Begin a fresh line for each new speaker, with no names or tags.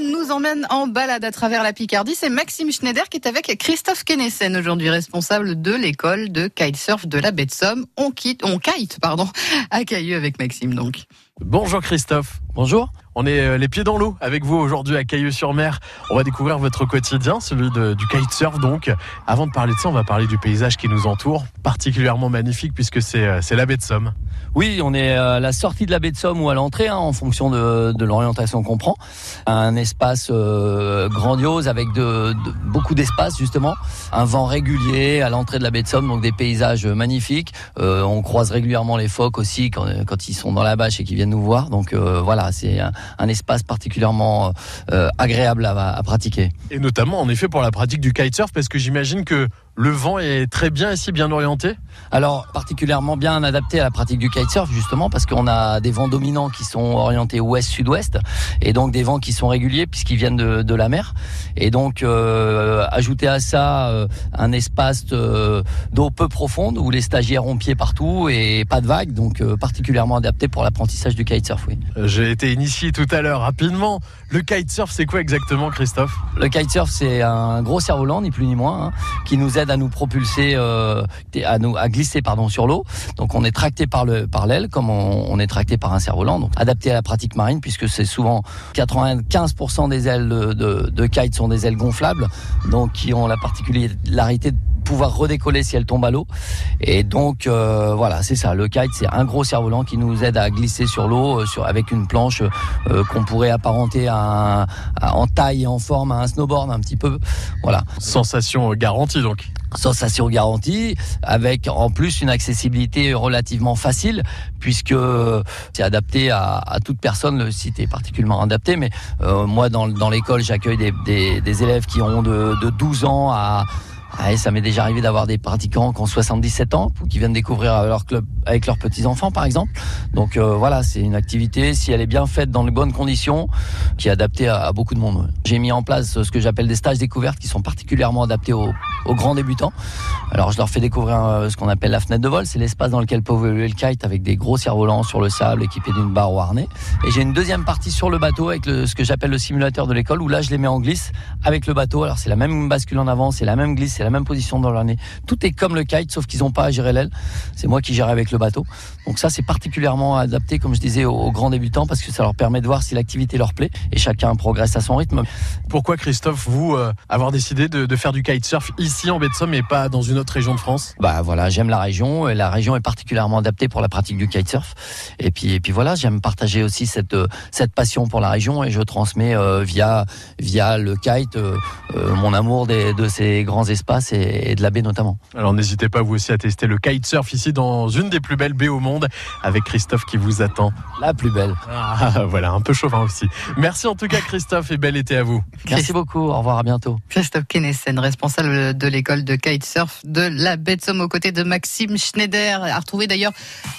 nous emmène en balade à travers la Picardie. C'est Maxime Schneider qui est avec Christophe Kenessen, aujourd'hui responsable de l'école de kitesurf de la baie de Somme. On quitte, on kite, pardon, à Cailleux avec Maxime donc.
Bonjour Christophe.
Bonjour.
On est euh, les pieds dans l'eau avec vous aujourd'hui à Cailleux-sur-Mer. On va découvrir votre quotidien, celui de, du kitesurf donc. Avant de parler de ça, on va parler du paysage qui nous entoure, particulièrement magnifique puisque c'est euh, la baie de Somme.
Oui, on est à la sortie de la baie de Somme ou à l'entrée, hein, en fonction de, l'orientation qu'on prend. Un espace euh, grandiose avec beaucoup d'espace justement, un vent régulier à l'entrée de la baie de Somme, donc des paysages magnifiques. On croise régulièrement les phoques aussi quand, ils sont dans la bâche et qu'ils viennent nous voir. Donc voilà, c'est un, espace particulièrement euh, agréable à, à pratiquer.
Et notamment en effet pour la pratique du kitesurf, parce que j'imagine que le vent est très bien ici, bien orienté?
Alors, particulièrement bien adapté à la pratique du kitesurf, justement, parce qu'on a des vents dominants qui sont orientés ouest-sud-ouest, et donc des vents qui sont réguliers puisqu'ils viennent de, de, la mer. Et donc, euh, ajouter à ça euh, un espace euh, d'eau peu profonde où les stagiaires ont pied partout et pas de vagues, donc euh, particulièrement adapté pour l'apprentissage du kitesurf, oui.
J'ai été initié tout à l'heure, rapidement. Le kitesurf, c'est quoi exactement, Christophe?
Le kitesurf, c'est un gros cerf-volant, ni plus ni moins, hein, qui nous aide à nous propulser, euh, à nous à glisser pardon sur l'eau. Donc on est tracté par le par l'aile comme on, est tracté par un cerf-volant. Donc adapté à la pratique marine puisque c'est souvent 95% des ailes de, kite sont des ailes gonflables, donc qui ont la particularité de pouvoir redécoller si elle tombe à l'eau. Et donc euh, voilà, c'est ça. Le kite, c'est un gros cerf-volant qui nous aide à glisser sur l'eau, euh, sur avec une planche qu'on pourrait apparenter à, en taille et en forme à un snowboard un petit peu. Voilà.
Sensation garantie donc
sensation garantie, avec en plus une accessibilité relativement facile, puisque c'est adapté à, à, toute personne. Le site est particulièrement adapté, mais euh, moi, dans, dans l'école, j'accueille des, des, des, élèves qui ont de, de 12 ans à ah, ça m'est déjà arrivé d'avoir des pratiquants qui ont 77 ans ou qui viennent découvrir leur club avec leurs petits-enfants, par exemple. Donc euh, voilà, c'est une activité, si elle est bien faite dans les bonnes conditions, qui est adaptée à, beaucoup de monde. J'ai mis en place ce que j'appelle des stages découvertes qui sont particulièrement adaptés aux, grands débutants. Alors je leur fais découvrir euh, ce qu'on appelle la fenêtre de vol, c'est l'espace dans lequel peut évoluer le kite avec des gros cerfs-volants sur le sable équipés d'une barre au harnais. Et j'ai une deuxième partie sur le bateau avec le, ce que j'appelle le simulateur de l'école où là je les mets en glisse avec le bateau. Alors c'est la même bascule en avant, c'est la même glisse, c'est la même position dans l'année. Tout est comme le kite, sauf qu'ils n'ont pas à gérer l'aile. C'est moi qui gère avec le bateau. Donc ça, c'est particulièrement adapté, comme je disais, aux, aux, grands débutants parce que ça leur permet de voir si l'activité leur plaît et chacun progresse à son rythme.
Pourquoi, Christophe, vous euh, avoir décidé de, de, faire du kitesurf ici en baie de Somme et pas dans une autre région de France?
Bah voilà, j'aime la région. Et la région est particulièrement adaptée pour la pratique du kitesurf. Et puis, et puis voilà, j'aime partager aussi cette, cette passion pour la région et je transmets euh, via, via le kite euh, mon amour des, de ces grands espaces et, et de la baie notamment.
Alors n'hésitez pas vous aussi à tester le kitesurf ici dans une des plus belles baies au monde avec Christophe qui vous attend.
La plus belle.
Ah, voilà, un peu chauvin aussi. Merci en tout cas Christophe et bel été à vous.
Merci beaucoup, au revoir, à bientôt.
Christophe Kenessen, responsable de l'école de kitesurf de la baie de Somme aux côtés de Maxime Schneider, à retrouver d'ailleurs